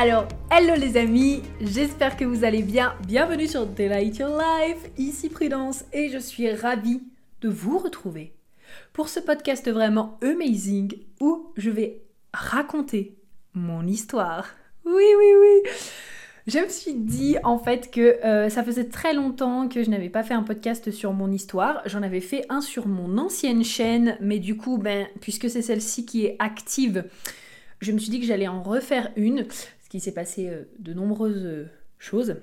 Alors, hello les amis, j'espère que vous allez bien. Bienvenue sur Delight Your Life, ici Prudence et je suis ravie de vous retrouver pour ce podcast vraiment amazing où je vais raconter mon histoire. Oui, oui, oui. Je me suis dit en fait que euh, ça faisait très longtemps que je n'avais pas fait un podcast sur mon histoire. J'en avais fait un sur mon ancienne chaîne, mais du coup, ben, puisque c'est celle-ci qui est active, je me suis dit que j'allais en refaire une, ce qui s'est passé euh, de nombreuses euh, choses.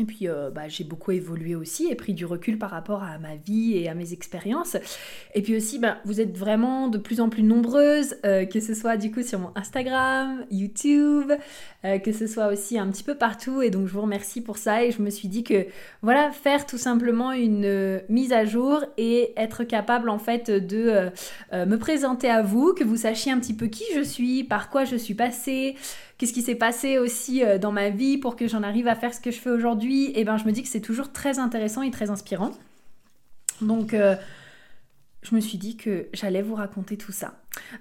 Et puis euh, bah, j'ai beaucoup évolué aussi et pris du recul par rapport à ma vie et à mes expériences. Et puis aussi, bah, vous êtes vraiment de plus en plus nombreuses, que ce soit du coup sur mon Instagram, YouTube, que ce soit aussi un petit peu partout. Et donc je vous remercie pour ça. Et je me suis dit que voilà, faire tout simplement une mise à jour et être capable en fait de me présenter à vous, que vous sachiez un petit peu qui je suis, par quoi je suis passée qu'est-ce qui s'est passé aussi euh, dans ma vie pour que j'en arrive à faire ce que je fais aujourd'hui, et eh ben je me dis que c'est toujours très intéressant et très inspirant. Donc euh, je me suis dit que j'allais vous raconter tout ça.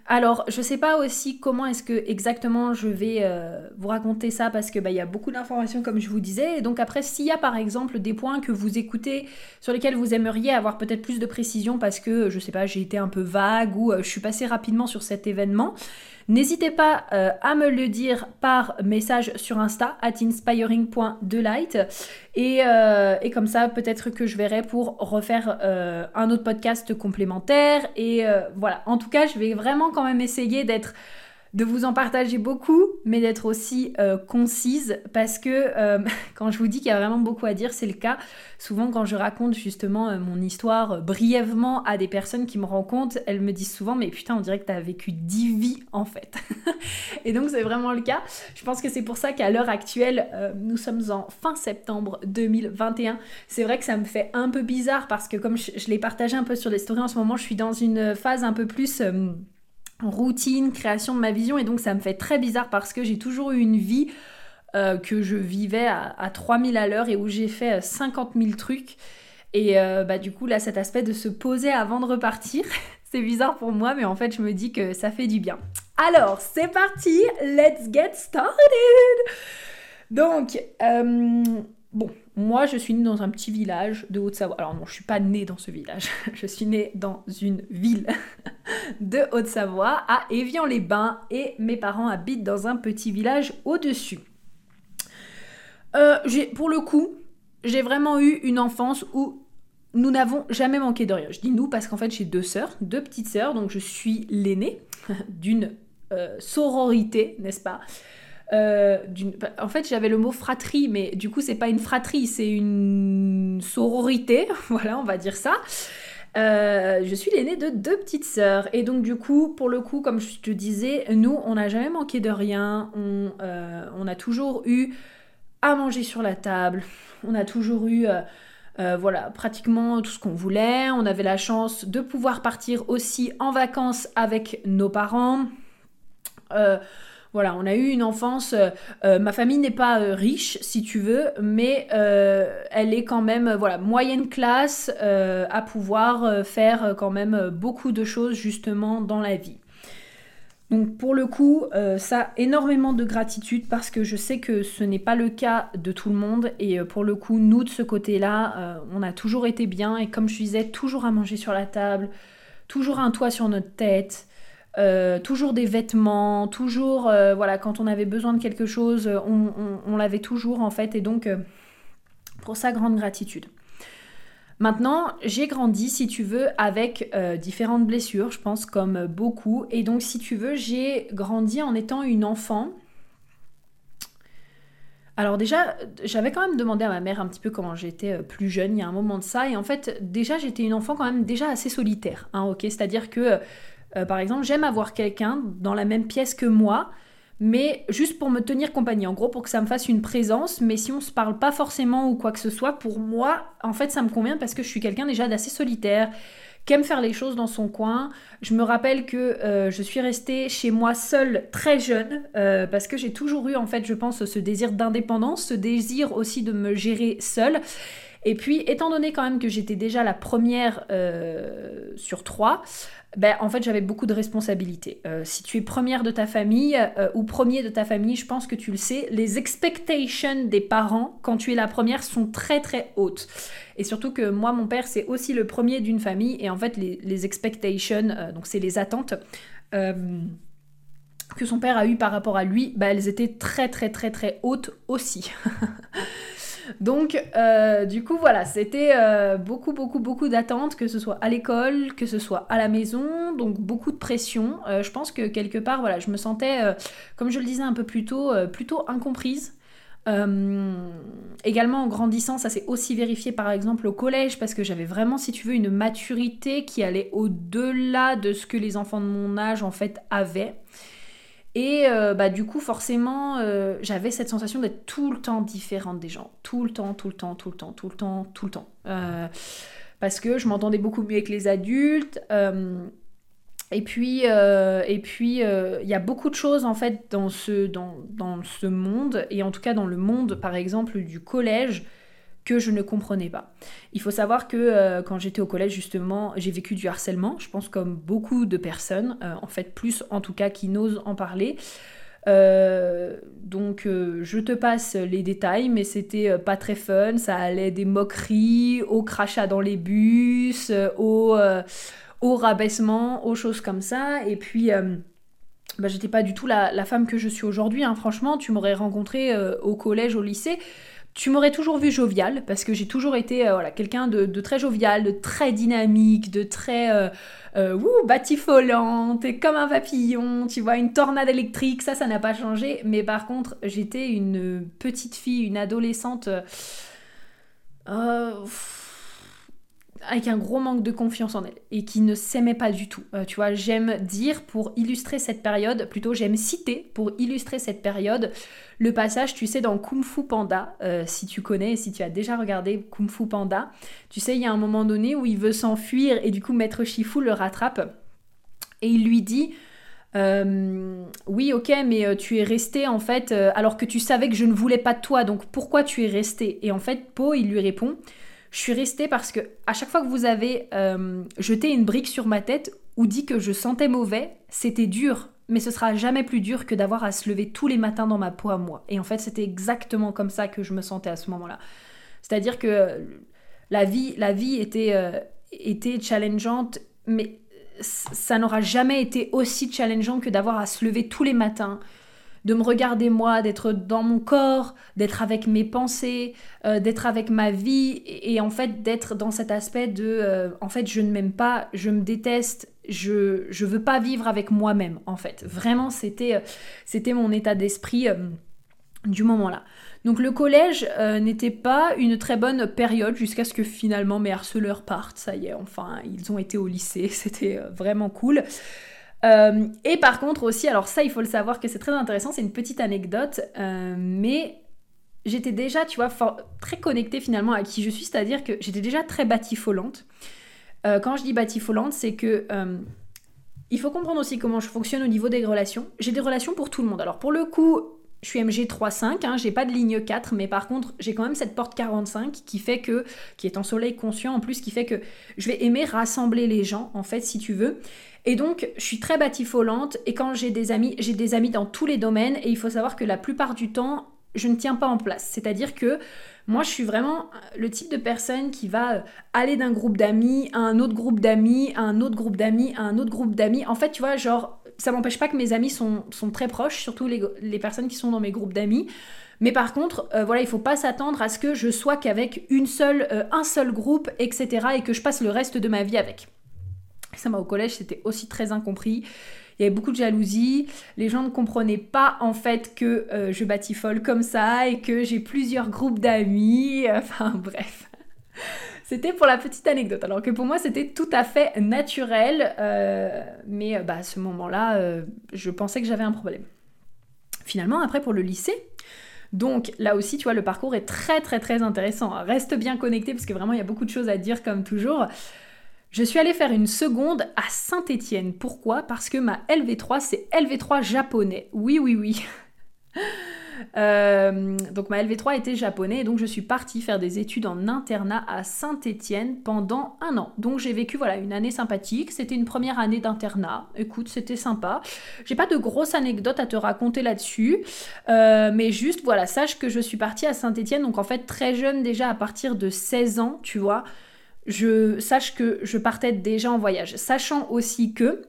Alors, je sais pas aussi comment est-ce que exactement je vais euh, vous raconter ça parce que bah, il y a beaucoup d'informations comme je vous disais. Donc après, s'il y a par exemple des points que vous écoutez sur lesquels vous aimeriez avoir peut-être plus de précision parce que je sais pas, j'ai été un peu vague ou je suis passée rapidement sur cet événement, N'hésitez pas euh, à me le dire par message sur Insta, at inspiring.delight. Et, euh, et comme ça, peut-être que je verrai pour refaire euh, un autre podcast complémentaire. Et voilà, en tout cas, je vais vraiment quand même essayer d'être de vous en partager beaucoup, mais d'être aussi euh, concise, parce que euh, quand je vous dis qu'il y a vraiment beaucoup à dire, c'est le cas. Souvent, quand je raconte justement euh, mon histoire brièvement à des personnes qui me rencontrent, elles me disent souvent, mais putain, on dirait que tu as vécu 10 vies en fait. Et donc, c'est vraiment le cas. Je pense que c'est pour ça qu'à l'heure actuelle, nous sommes en fin septembre 2021. C'est vrai que ça me fait un peu bizarre parce que comme je, je l'ai partagé un peu sur les stories en ce moment, je suis dans une phase un peu plus routine, création de ma vision. Et donc ça me fait très bizarre parce que j'ai toujours eu une vie euh, que je vivais à, 3000 à l'heure et où j'ai fait 50 euh, 000 trucs. Et euh, bah, du coup, là, cet aspect de se poser avant de repartir, c'est bizarre pour moi, mais en fait, je me dis que ça fait du bien. Alors, c'est parti, let's get started Donc, bon, moi, je suis née dans un petit village de Haute-Savoie. Alors non, je suis pas née dans ce village. Je suis née dans une ville de Haute-Savoie, à Évian-les-Bains, et mes parents habitent dans un petit village au-dessus. Euh, pour le coup, j'ai vraiment eu une enfance où nous n'avons jamais manqué de rien. Je dis nous parce qu'en fait j'ai deux sœurs, deux petites sœurs, donc je suis l'aînée d'une euh, sororité, n'est-ce pas? Euh, en fait, j'avais le mot fratrie, mais du coup, c'est pas une fratrie, c'est une sororité. voilà, on va dire ça. Euh, je suis l'aînée de deux petites sœurs. Et donc, du coup, pour le coup, comme je te disais, nous, on n'a jamais manqué de rien. On, euh, on, a toujours eu à manger sur la table. On a toujours eu. voilà, pratiquement tout ce qu'on voulait. On avait la chance de pouvoir partir aussi en vacances avec nos parents. Voilà, on a eu une enfance. Euh, euh, ma famille n'est pas euh, riche, si tu veux, mais elle est quand même, voilà, moyenne classe à pouvoir faire quand même beaucoup de choses justement dans la vie. Donc pour le coup, ça énormément de gratitude parce que je sais que ce n'est pas le cas de tout le monde et pour le coup, nous de ce côté-là, on a toujours été bien et comme je disais, toujours à manger sur la table, toujours un toit sur notre tête. Euh, toujours des vêtements, toujours, euh, voilà, quand on avait besoin de quelque chose, on, l'avait toujours en fait, et donc euh, pour ça, grande gratitude. Maintenant, j'ai grandi, si tu veux, avec différentes blessures, je pense, comme beaucoup, et donc si tu veux, j'ai grandi en étant une enfant. Alors déjà, j'avais quand même demandé à ma mère un petit peu comment j'étais plus jeune, il y a un moment de ça, et en fait, déjà, j'étais une enfant quand même déjà assez solitaire, hein, ok C'est-à-dire que par exemple, j'aime avoir quelqu'un dans la même pièce que moi, mais juste pour me tenir compagnie, en gros pour que ça me fasse une présence, mais si on se parle pas forcément ou quoi que ce soit, pour moi, en fait, ça me convient parce que je suis quelqu'un déjà d'assez solitaire, qui aime faire les choses dans son coin. Je me rappelle que euh, je suis restée chez moi seule très jeune, euh, parce que j'ai toujours eu, en fait, je pense, ce désir d'indépendance, ce désir aussi de me gérer seule. Et puis, étant donné quand même que j'étais déjà la première euh, sur trois, ben, en fait, j'avais beaucoup de responsabilités. Euh, si tu es première de ta famille euh, ou premier de ta famille, je pense que tu le sais, les expectations des parents, quand tu es la première, sont très très hautes. Et surtout que moi, mon père, c'est aussi le premier d'une famille. Et en fait, les, expectations, donc c'est les attentes que son père a eues par rapport à lui, ben, elles étaient très très très très hautes aussi. Donc, euh, du coup, voilà, c'était euh, beaucoup, beaucoup, beaucoup d'attentes, que ce soit à l'école, que ce soit à la maison, donc beaucoup de pression. Euh, je pense que quelque part, voilà, je me sentais, comme je le disais un peu plus tôt, plutôt incomprise. également en grandissant, ça s'est aussi vérifié par exemple au collège parce que j'avais vraiment, si tu veux, une maturité qui allait au-delà de ce que les enfants de mon âge en fait avaient. Et euh, bah, du coup, forcément, euh, j'avais cette sensation d'être tout le temps différente des gens. Tout le temps, tout le temps, tout le temps, tout le temps, tout le temps. Euh, parce que je m'entendais beaucoup mieux avec les adultes. et puis, et puis, il y a beaucoup de choses en fait dans ce, dans, dans ce monde, et en tout cas dans le monde, par exemple, du collège, que je ne comprenais pas. Il faut savoir que euh, quand j'étais au collège, justement, j'ai vécu du harcèlement, je pense comme beaucoup de personnes, euh, en fait plus en tout cas qui n'osent en parler. Euh, donc je te passe les détails, mais c'était pas très fun, ça allait des moqueries, au crachat dans les bus, au, rabaissement, aux choses comme ça, et puis... Bah, j'étais pas du tout la, femme que je suis aujourd'hui, hein. franchement, tu m'aurais rencontré au collège, au lycée, tu m'aurais toujours vu jovial, parce que j'ai toujours été euh, quelqu'un de, très jovial, de très dynamique, de très euh, euh comme un papillon, tu vois, une tornade électrique, ça, ça n'a pas changé. Mais par contre, j'étais une petite fille, une adolescente. Euh, avec un gros manque de confiance en elle et qui ne s'aimait pas du tout. tu vois, j'aime dire pour illustrer cette période, plutôt j'aime citer pour illustrer cette période le passage, tu sais, dans Kung Fu Panda, euh, si tu connais, si tu as déjà regardé Kung Fu Panda, tu sais, il y a un moment donné où il veut s'enfuir et du coup Maître Shifu le rattrape et il lui dit euh, oui, ok, mais euh, tu es resté en fait, alors que tu savais que je ne voulais pas de toi, donc pourquoi tu es resté? Et en fait, Po, il lui répond Je suis resté parce que à chaque fois que vous avez jeté une brique sur ma tête ou dit que je sentais mauvais, c'était dur mais ce sera jamais plus dur que d'avoir à se lever tous les matins dans ma peau à moi. Et en fait, c'était exactement comme ça que je me sentais à ce moment-là. C'est-à-dire que la vie, la vie était, euh, était challengeante, mais ça n'aura jamais été aussi challengeant que d'avoir à se lever tous les matins, de me regarder moi, d'être dans mon corps, d'être avec mes pensées, euh, d'être avec ma vie, et, en fait d'être dans cet aspect de, euh, en fait, je ne m'aime pas, je me déteste, je je veux pas vivre avec moi-même en fait. Vraiment c'était euh, c'était mon état d'esprit du moment là. Donc le collège euh, n'était pas une très bonne période jusqu'à ce que finalement mes harceleurs partent. Ça y est, enfin ils ont été au lycée, c'était vraiment cool. Et par contre aussi, alors ça il faut le savoir que c'est très intéressant, c'est une petite anecdote, mais j'étais déjà, tu vois, très connectée finalement à qui je suis, c'est-à-dire que j'étais déjà très batifolante. Euh, quand je dis batifolante, c'est que euh, il faut comprendre aussi comment je fonctionne au niveau des relations. J'ai des relations pour tout le monde. Alors pour le coup, je suis MG 3.5, hein, j'ai pas de ligne 4, mais par contre, j'ai quand même cette porte 45 qui fait que, qui est en soleil conscient en plus, qui fait que je vais aimer rassembler les gens, en fait, si tu veux. Et donc, je suis très batifolante, et quand j'ai des amis, j'ai des amis dans tous les domaines, et il faut savoir que la plupart du temps, je ne tiens pas en place. C'est-à-dire que moi, je suis vraiment le type de personne qui va euh, aller d'un groupe d'amis à un autre groupe d'amis, à un autre groupe d'amis, à un autre groupe d'amis. En fait, tu vois, genre, ça m'empêche pas que mes amis sont, sont très proches, surtout les, les, personnes qui sont dans mes groupes d'amis. Mais par contre, euh, voilà, il faut pas s'attendre à ce que je sois qu'avec une seule, euh, un seul groupe, etc. et que je passe le reste de ma vie avec. Ça m'a au collège, c'était aussi très incompris il y avait beaucoup de jalousie. Les gens ne comprenaient pas en fait que euh, je batifole comme ça et que j'ai plusieurs groupes d'amis. Enfin bref. C'était pour la petite anecdote, alors que pour moi c'était tout à fait naturel, euh, mais bah, à ce moment-là, euh, je pensais que j'avais un problème. Finalement, après pour le lycée, donc là aussi, tu vois, le parcours est très très très intéressant. Reste bien connecté parce que vraiment il y a beaucoup de choses à dire comme toujours. Je suis allée faire une seconde à Saint-Étienne. Pourquoi? Parce que ma LV3, c'est LV3 japonais. Oui, oui, oui. Euh, donc ma LV3 était japonais et donc je suis partie faire des études en internat à Saint-Étienne pendant un an. Donc j'ai vécu voilà une année sympathique. C'était une première année d'internat. Écoute, c'était sympa. J'ai pas de grosses anecdotes à te raconter là-dessus, euh, mais juste voilà, sache que je suis partie à Saint-Étienne. Donc en fait très jeune déjà à partir de 16 ans, tu vois. Je sache que je partais déjà en voyage, sachant aussi que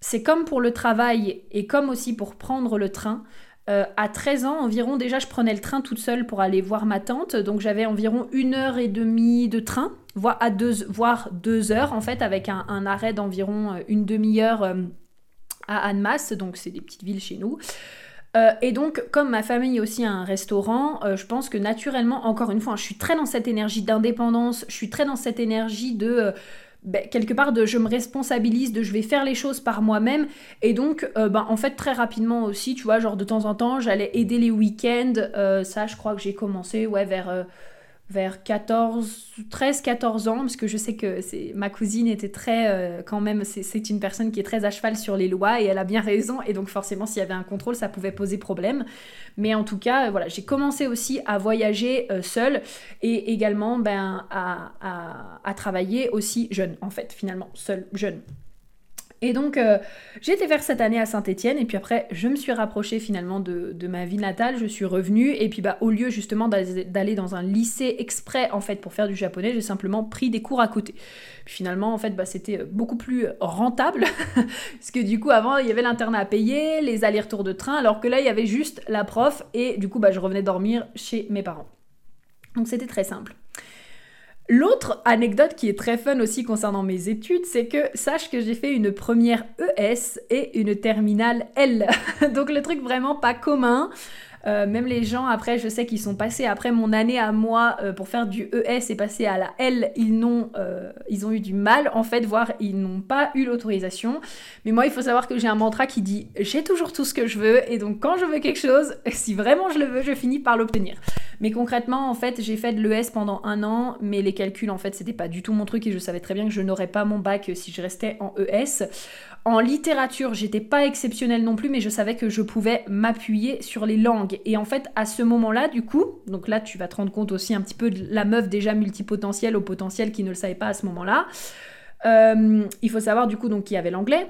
c'est comme pour le travail et comme aussi pour prendre le train. Euh, à 13 ans environ, déjà, je prenais le train toute seule pour aller voir ma tante. Donc, j'avais environ une heure et demie de train, voire, deux, voire deux heures, en fait, avec un, arrêt d'environ euh, une demi-heure euh, à Annemasse. Donc, c'est des petites villes chez nous. et donc, comme ma famille aussi a un restaurant, je pense que naturellement, encore une fois, je suis très dans cette énergie d'indépendance, je suis très dans cette énergie de ben, quelque part de je me responsabilise, de je vais faire les choses par moi-même. Et donc, euh, ben, en fait, très rapidement aussi, tu vois, genre de temps en temps, j'allais aider les week-ends. Euh, ça, je crois que j'ai commencé, ouais, vers euh, vers 14, 13, 14 ans, parce que je sais que ma cousine était très, euh, quand même, c'est une personne qui est très à cheval sur les lois et elle a bien raison, et donc forcément s'il y avait un contrôle, ça pouvait poser problème. Mais en tout cas, voilà, j'ai commencé aussi à voyager euh, seule et également ben, à travailler aussi jeune, en fait, finalement, seule, jeune. Et donc, euh, été faire cette année à Saint-Étienne, et puis après, je me suis rapprochée finalement de, ma vie natale, je suis revenue, et puis bah, au lieu justement d'aller dans un lycée exprès en fait pour faire du japonais, j'ai simplement pris des cours à côté. Finalement, en fait, bah, c'était beaucoup plus rentable, parce que du coup, avant, il y avait l'internat à payer, les allers-retours de train, alors que là, il y avait juste la prof, et du coup, bah, je revenais dormir chez mes parents. Donc, c'était très simple. L'autre anecdote qui est très fun aussi concernant mes études, c'est que sache que j'ai fait une première ES et une terminale L. Donc le truc vraiment pas commun. Euh, même les gens, après, je sais qu'ils sont passés après mon année à moi euh, pour faire du ES et passer à la L, ils, euh, ils ont eu du mal, en fait, voire ils n'ont pas eu l'autorisation. Mais moi, il faut savoir que j'ai un mantra qui dit j'ai toujours tout ce que je veux, et donc quand je veux quelque chose, si vraiment je le veux, je finis par l'obtenir. Mais concrètement, en fait, j'ai fait de l'ES pendant un an, mais les calculs, en fait, c'était pas du tout mon truc et je savais très bien que je n'aurais pas mon bac si je restais en ES. En littérature, j'étais pas exceptionnelle non plus, mais je savais que je pouvais m'appuyer sur les langues. Et en fait, à ce moment-là, du coup, donc là, tu vas te rendre compte aussi un petit peu de la meuf déjà multipotentielle au potentiel qui ne le savait pas à ce moment-là. Euh, il faut savoir du coup donc qu'il y avait l'anglais.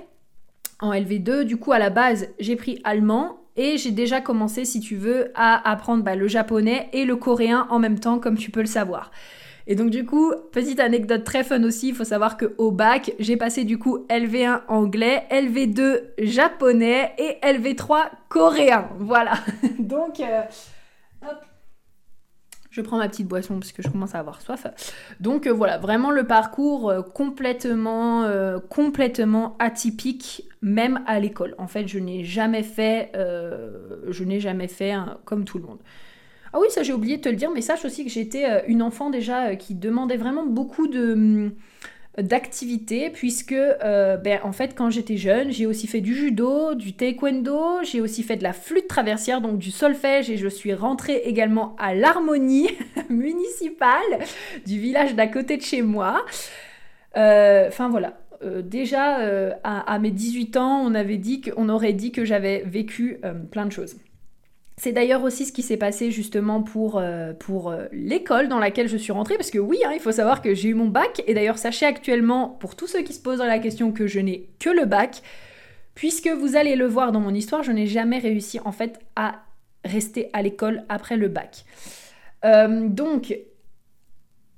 En LV2, du coup, à la base, j'ai pris allemand et j'ai déjà commencé, si tu veux, à apprendre bah, le japonais et le coréen en même temps, comme tu peux le savoir. Et donc du coup, petite anecdote très fun aussi, il faut savoir que au bac, j'ai passé du coup LV1 anglais, LV2 japonais et LV3 coréen. Voilà. donc euh, hop. Je prends ma petite boisson parce que je commence à avoir soif. Donc euh, voilà, vraiment le parcours euh, complètement, complètement atypique, même à l'école. En fait, je n'ai jamais fait, je n'ai jamais fait comme tout le monde. Ah oui, ça j'ai oublié de te le dire, mais sache aussi que j'étais euh, une enfant déjà euh, qui demandait vraiment beaucoup de hum, d'activités puisque euh, ben, en fait quand j'étais jeune j'ai aussi fait du judo, du taekwondo, j'ai aussi fait de la flûte traversière donc du solfège et je suis rentrée également à l'harmonie municipale du village d'à côté de chez moi. Enfin voilà, déjà à, mes 18 ans on aurait dit que j'avais vécu plein de choses. C'est d'ailleurs aussi ce qui s'est passé justement pour, euh, euh, l'école dans laquelle je suis rentrée, parce que oui, hein, il faut savoir que j'ai eu mon bac, et d'ailleurs sachez actuellement, pour tous ceux qui se posent la question, que je n'ai que le bac, puisque vous allez le voir dans mon histoire, je n'ai jamais réussi en fait à rester à l'école après le bac. Euh, donc,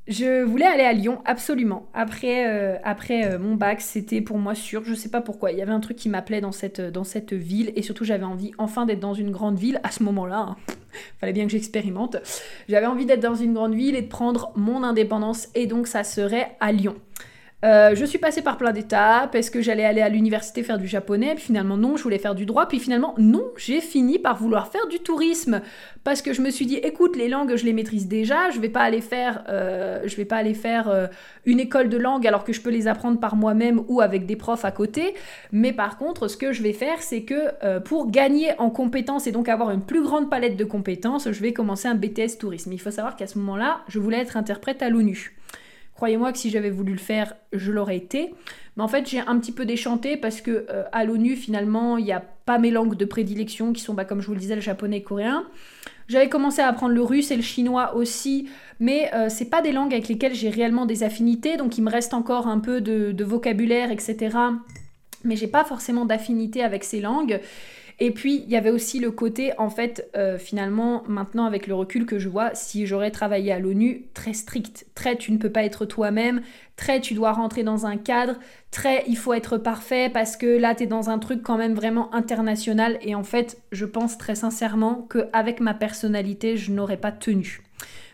je voulais aller à Lyon, absolument. Après, euh, après euh, mon bac, c'était pour moi sûr. Je sais pas pourquoi. Il y avait un truc qui m'appelait dans cette, cette ville. Et surtout, j'avais envie enfin d'être dans une grande ville à ce moment-là. Hein. Fallait bien que j'expérimente. J'avais envie d'être dans une grande ville et de prendre mon indépendance. Et donc, ça serait à Lyon. Euh, je suis passée par plein d'étapes. Est-ce que j'allais aller à l'université faire du japonais? Puis finalement, non, je voulais faire du droit. Puis finalement, non, j'ai fini par vouloir faire du tourisme. Parce que je me suis dit, écoute, les langues, je les maîtrise déjà. Je vais pas aller faire, euh, vais pas aller faire euh, une école de langue alors que je peux les apprendre par moi-même ou avec des profs à côté. Mais par contre, ce que je vais faire, c'est que pour gagner en compétences et donc avoir une plus grande palette de compétences, je vais commencer un BTS tourisme. Il faut savoir qu'à ce moment-là, je voulais être interprète à l'ONU. Croyez-moi que si j'avais voulu le faire, je l'aurais été. Mais en fait, j'ai un petit peu déchanté parce que euh, à l'ONU, finalement, il n'y a pas mes langues de prédilection qui sont, bah, comme je vous le disais, le japonais et le coréen. J'avais commencé à apprendre le russe et le chinois aussi, mais euh, c'est pas des langues avec lesquelles j'ai réellement des affinités, donc il me reste encore un peu de, de vocabulaire, etc. Mais j'ai pas forcément d'affinité avec ces langues. Et puis, il y avait aussi le côté, en fait, euh, finalement, maintenant avec le recul que je vois, si j'aurais travaillé à l'ONU, très strict. Très, tu ne peux pas être toi-même. Très, tu dois rentrer dans un cadre. Très, il faut être parfait parce que là, tu es dans un truc quand même vraiment international. Et en fait, je pense très sincèrement qu'avec ma personnalité, je n'aurais pas tenu.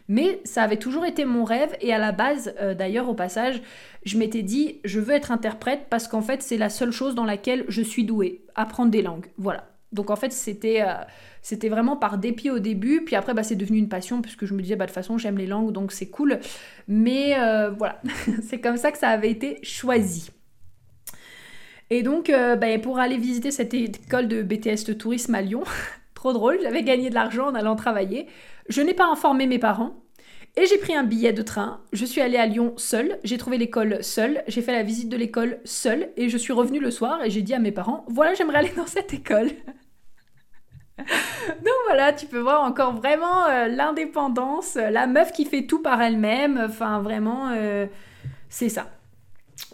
Mais ça avait toujours été mon rêve et à la base, euh, d'ailleurs au passage, je m'étais dit, je veux être interprète parce qu'en fait c'est la seule chose dans laquelle je suis douée, apprendre des langues. Voilà. Donc en fait, c'était euh, c'était vraiment par dépit au début, puis après, bah, c'est devenu une passion, puisque je me disais, bah, de toute façon, j'aime les langues, donc c'est cool. Mais euh, voilà, c'est comme ça que ça avait été choisi. Et donc, euh, bah, pour aller visiter cette école de BTS de tourisme à Lyon, trop drôle, j'avais gagné de l'argent en allant travailler. Je n'ai pas informé mes parents. Et j'ai pris un billet de train, je suis allée à Lyon seule, j'ai trouvé l'école seule, j'ai fait la visite de l'école seule, et je suis revenue le soir et j'ai dit à mes parents, voilà, j'aimerais aller dans cette école. Donc voilà, tu peux voir encore vraiment euh, l'indépendance, euh, la meuf qui fait tout par elle-même, enfin vraiment, euh, c'est ça.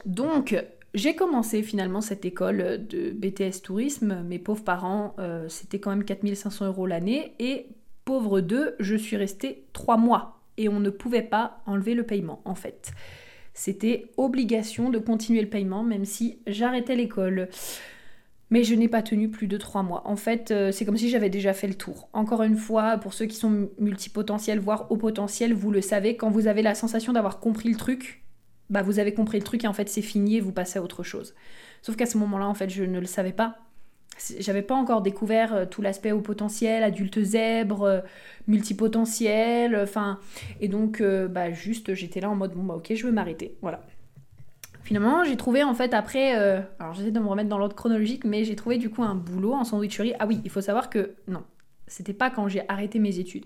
Donc, j'ai commencé finalement cette école de BTS Tourisme. Mes pauvres parents, c'était quand même 4500 euros l'année. Et pauvre deux, je suis restée trois mois. Et on ne pouvait pas enlever le paiement en fait. C'était obligation de continuer le paiement même si j'arrêtais l'école. Mais je n'ai pas tenu plus de trois mois. En fait, euh, c'est comme si j'avais déjà fait le tour. Encore une fois, pour ceux qui sont multipotentiels, voire au potentiel, vous le savez, quand vous avez la sensation d'avoir compris le truc, bah vous avez compris le truc et en fait c'est fini et vous passez à autre chose. Sauf qu'à ce moment-là, en fait, je ne le savais pas. J'avais pas encore découvert euh, tout l'aspect au potentiel, adulte zèbre, euh, multipotentiel, enfin. et donc, bah juste, j'étais là en mode bon, bah ok, je veux m'arrêter. Voilà. Finalement, j'ai trouvé en fait après, euh, alors j'essaie de me remettre dans l'ordre chronologique, mais j'ai trouvé du coup un boulot en sandwicherie. Ah oui, il faut savoir que non, c'était pas quand j'ai arrêté mes études.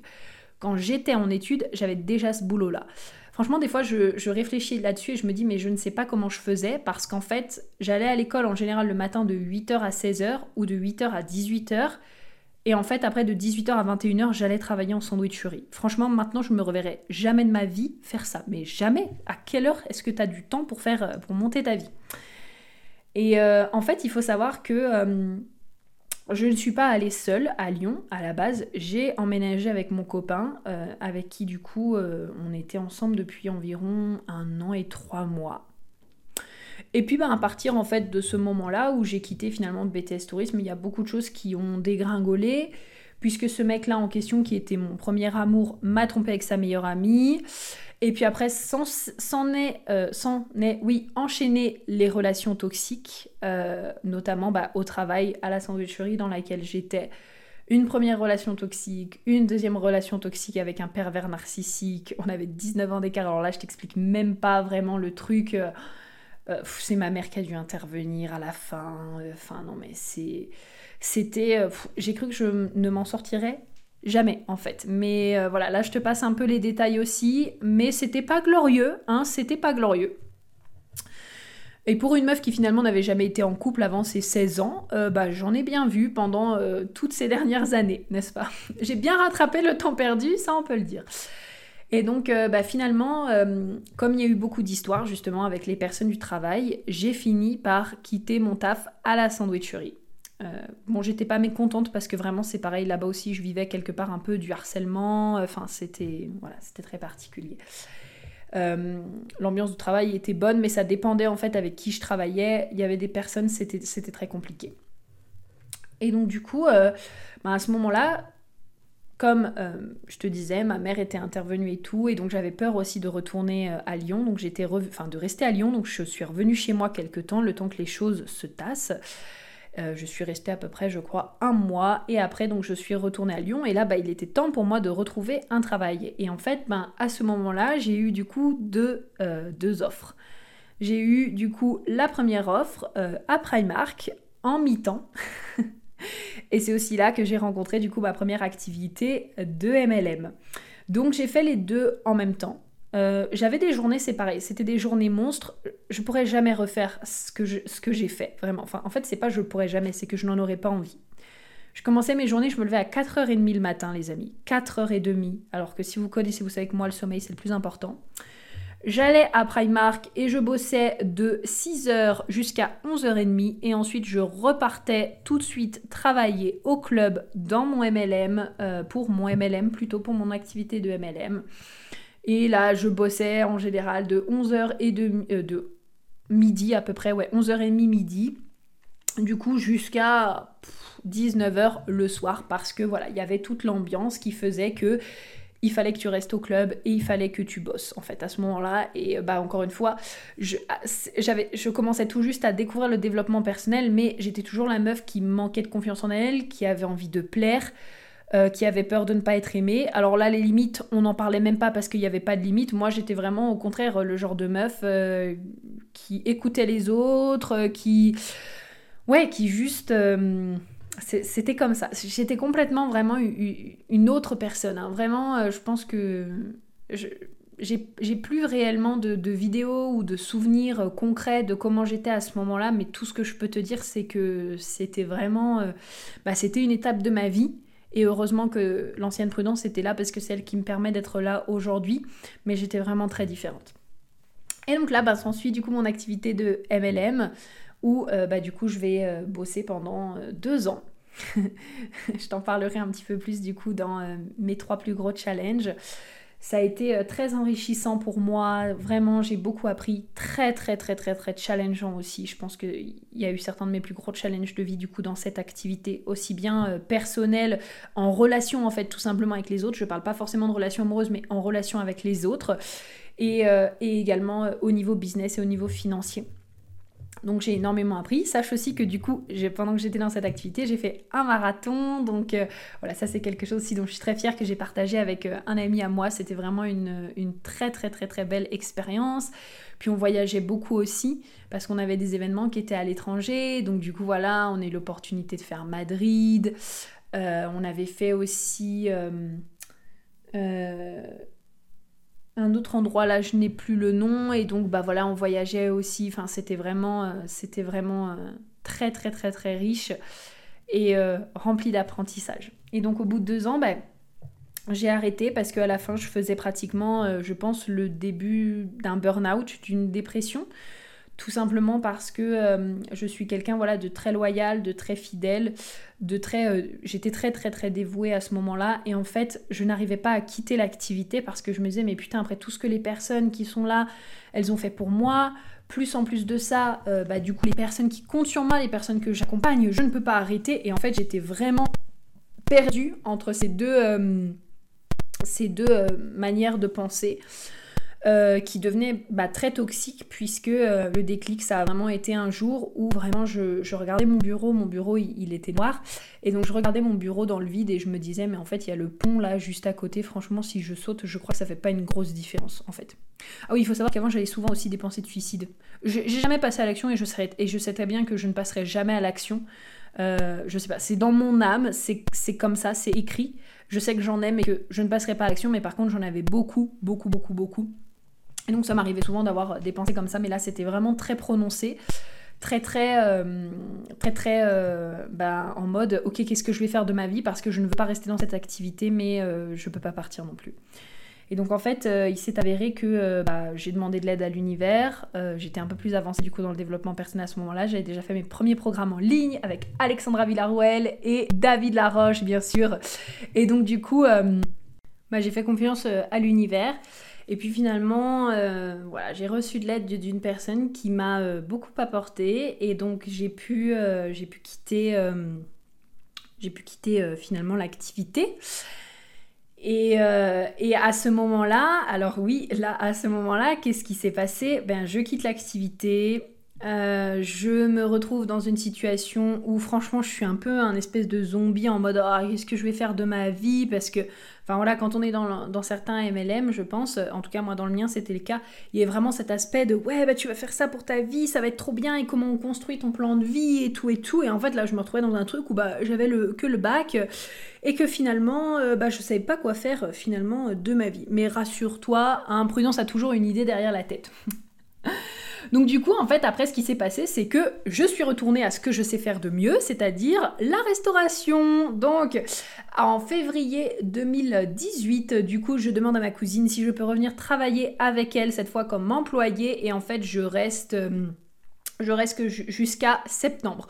Quand j'étais en études, j'avais déjà ce boulot-là. Franchement, des fois, je, je réfléchis là-dessus et je me dis, mais je ne sais pas comment je faisais parce qu'en fait, j'allais à l'école en général le matin de 8h à 16h ou de 8h à 18h. Et en fait, après de 18h à 21h, j'allais travailler en sandwicherie. Franchement, maintenant, je me reverrai jamais de ma vie faire ça. Mais jamais. À quelle heure est-ce que tu as du temps pour faire euh, pour monter ta vie? Et euh, en fait, il faut savoir que euh, je ne suis pas allée seule à Lyon à la base. J'ai emménagé avec mon copain, avec qui du coup on était ensemble depuis environ un an et trois mois. Et puis bah, à partir en fait de ce moment-là où j'ai quitté finalement le BTS Tourisme, il y a beaucoup de choses qui ont dégringolé, puisque ce mec-là en question, qui était mon premier amour, m'a trompé avec sa meilleure amie. Et puis après, s'en est, euh, est, oui, enchaîné les relations toxiques, euh, notamment bah, au travail, à la sandwicherie dans laquelle j'étais. Une première relation toxique, une deuxième relation toxique avec un pervers narcissique. On avait 19 ans d'écart. Alors là, je t'explique même pas vraiment le truc. Euh, euh, c'est ma mère qui a dû intervenir à la fin. Euh, enfin, non, mais. C'était. Euh, j'ai cru que je ne m'en sortirais jamais, en fait. Mais voilà, là, je te passe un peu les détails aussi. Mais c'était pas glorieux, hein, c'était pas glorieux. Et pour une meuf qui finalement n'avait jamais été en couple avant ses 16 ans, bah, j'en ai bien vu pendant toutes ces dernières années, n'est-ce pas? J'ai bien rattrapé le temps perdu, ça on peut le dire. Et donc euh, bah, finalement, euh, comme il y a eu beaucoup d'histoires justement avec les personnes du travail, j'ai fini par quitter mon taf à la sandwicherie. Euh, bon, j'étais pas mécontente parce que vraiment c'est pareil, là-bas aussi je vivais quelque part un peu du harcèlement, enfin c'était voilà, c'était très particulier. L'ambiance du travail était bonne, mais ça dépendait en fait avec qui je travaillais. Il y avait des personnes, c'était très compliqué. Et donc du coup, bah, à ce moment-là, comme je te disais, ma mère était intervenue et tout, et donc j'avais peur aussi de retourner à Lyon, donc j'étais, enfin de rester à Lyon, donc je suis revenue chez moi quelques temps, le temps que les choses se tassent. Euh, je suis restée à peu près, je crois, un mois. Et après, donc, je suis retournée à Lyon. Et là, bah, il était temps pour moi de retrouver un travail. Et en fait, ben, à ce moment-là, j'ai eu du coup deux, euh, deux offres. J'ai eu du coup la première offre euh, à Primark en mi-temps. et c'est aussi là que j'ai rencontré du coup ma première activité de MLM. Donc j'ai fait les deux en même temps. Euh, j'avais des journées séparées, c'était des journées monstres. Je pourrais jamais refaire ce que, j'ai fait, vraiment. Enfin, en fait, c'est pas je pourrais jamais, c'est que je n'en aurais pas envie. Je commençais mes journées, je me levais à 4h30 le matin, les amis. 4h30. Alors que si vous connaissez, vous savez que moi, le sommeil, c'est le plus important. J'allais à Primark et je bossais de 6h jusqu'à 11h30 et ensuite je repartais tout de suite travailler au club dans mon MLM, euh, pour mon MLM, plutôt pour mon activité de MLM. Et là, je bossais en général de 11h et de, euh, de midi à peu près, ouais, 11h30 midi. Du coup, jusqu'à 19h le soir parce que voilà, il y avait toute l'ambiance qui faisait que il fallait que tu restes au club et il fallait que tu bosses en fait à ce moment-là et bah encore une fois je, ah, je commençais tout juste à découvrir le développement personnel mais j'étais toujours la meuf qui manquait de confiance en elle qui avait envie de plaire euh, qui avait peur de ne pas être aimée. Alors là, les limites, on n'en parlait même pas parce qu'il n'y avait pas de limites. Moi, j'étais vraiment au contraire le genre de meuf euh, qui écoutait les autres, euh, qui... Ouais, qui juste... C'était comme ça. J'étais complètement vraiment une autre personne. Hein. Vraiment, je pense que... j'ai plus réellement de, vidéos ou de souvenirs concrets de comment j'étais à ce moment-là, mais tout ce que je peux te dire, c'est que c'était vraiment, bah, c'était une étape de ma vie et heureusement que l'ancienne prudence était là parce que c'est elle qui me permet d'être là aujourd'hui. Mais j'étais vraiment très différente. Et donc là, bah, s'ensuit du coup mon activité de MLM où euh, bah, du coup je vais euh, bosser pendant euh, deux ans. je t'en parlerai un petit peu plus du coup dans mes trois plus gros challenges. Ça a été très enrichissant pour moi. Vraiment, j'ai beaucoup appris. Très, très, très, très, très challengeant aussi. Je pense qu'il y a eu certains de mes plus gros challenges de vie, du coup, dans cette activité, aussi bien personnelle, en relation, en fait, tout simplement avec les autres. Je parle pas forcément de relation amoureuse, mais en relation avec les autres. Et également au niveau business et au niveau financier. Donc j'ai énormément appris. Sache aussi que du coup, pendant que j'étais dans cette activité, j'ai fait un marathon. Donc euh, voilà, ça c'est quelque chose aussi dont je suis très fière que j'ai partagé avec euh, un ami à moi. C'était vraiment une, très très très très belle expérience. Puis on voyageait beaucoup aussi parce qu'on avait des événements qui étaient à l'étranger. Donc du coup voilà, on a eu l'opportunité de faire Madrid. Euh, on avait fait aussi un autre endroit. Là je n'ai plus le nom. Et donc bah voilà on voyageait aussi. C'était vraiment euh, euh, très très très très riche et euh, rempli d'apprentissage. Et donc au bout de deux ans bah, j'ai arrêté parce qu'à la fin je faisais pratiquement je pense le début d'un burn-out d'une dépression tout simplement parce que euh, je suis quelqu'un voilà de très loyal, de très fidèle, de très euh, j'étais très très très dévouée à ce moment-là et en fait, je n'arrivais pas à quitter l'activité parce que je me disais mais putain après tout ce que les personnes qui sont là, elles ont fait pour moi, plus en plus de ça, euh, bah, du coup les personnes qui comptent sur moi, les personnes que j'accompagne, je ne peux pas arrêter et en fait, j'étais vraiment perdue entre ces deux ces deux manières de penser. Euh, qui devenait bah, très toxique puisque euh, le déclic ça a vraiment été un jour où vraiment je, regardais mon bureau, mon bureau il, était noir et donc je regardais mon bureau dans le vide et je me disais mais en fait il y a le pont là juste à côté franchement si je saute je crois que ça fait pas une grosse différence en fait. Ah oui il faut savoir qu'avant j'avais souvent aussi des pensées de suicide. J'ai jamais passé à l'action et je, et je sais très bien que je ne passerai jamais à l'action. Euh, je sais pas, c'est dans mon âme, c'est comme ça, c'est écrit. Je sais que j'en ai mais que je ne passerai pas à l'action mais par contre j'en avais beaucoup, beaucoup, beaucoup, beaucoup. Et donc ça m'arrivait souvent d'avoir des pensées comme ça, mais là c'était vraiment très prononcé, très très euh, très très euh, bah, en mode ok qu'est-ce que je vais faire de ma vie parce que je ne veux pas rester dans cette activité, mais je euh, je peux pas partir non plus. Et donc en fait, il s'est avéré que bah, j'ai demandé de l'aide à l'univers. J'étais un peu plus avancée du coup dans le développement personnel à ce moment-là. J'avais déjà fait mes premiers programmes en ligne avec Alexandra Villarouel et David Laroche, bien sûr. Et donc du coup, bah, j'ai fait confiance à l'univers. Et puis finalement, euh, voilà, j'ai reçu de l'aide d'une personne qui m'a euh, beaucoup apporté. Et donc j'ai pu, euh, j'ai pu quitter, j'ai pu quitter finalement l'activité. Et, et, à ce moment-là, alors oui, là, à ce moment-là, qu'est-ce qui s'est passé? Ben, je quitte l'activité, je me retrouve dans une situation où franchement je suis un peu un espèce de zombie en mode ah, qu'est-ce que je vais faire de ma vie? Parce que enfin voilà quand on est dans, certains MLM je pense en tout cas moi dans le mien c'était le cas il y a vraiment cet aspect de ouais bah tu vas faire ça pour ta vie ça va être trop bien et comment on construit ton plan de vie et tout et tout. Et en fait là je me retrouvais dans un truc où bah j'avais le, que le bac et que finalement euh, bah je savais pas quoi faire finalement de ma vie. Mais rassure-toi imprudence a toujours une idée derrière la tête Donc du coup, en fait, après, ce qui s'est passé, c'est que je suis retournée à ce que je sais faire de mieux, c'est-à-dire la restauration. Donc, en février 2018, du coup, je demande à ma cousine si je peux revenir travailler avec elle, cette fois comme employée, et en fait, je reste, euh, je reste jusqu'à septembre.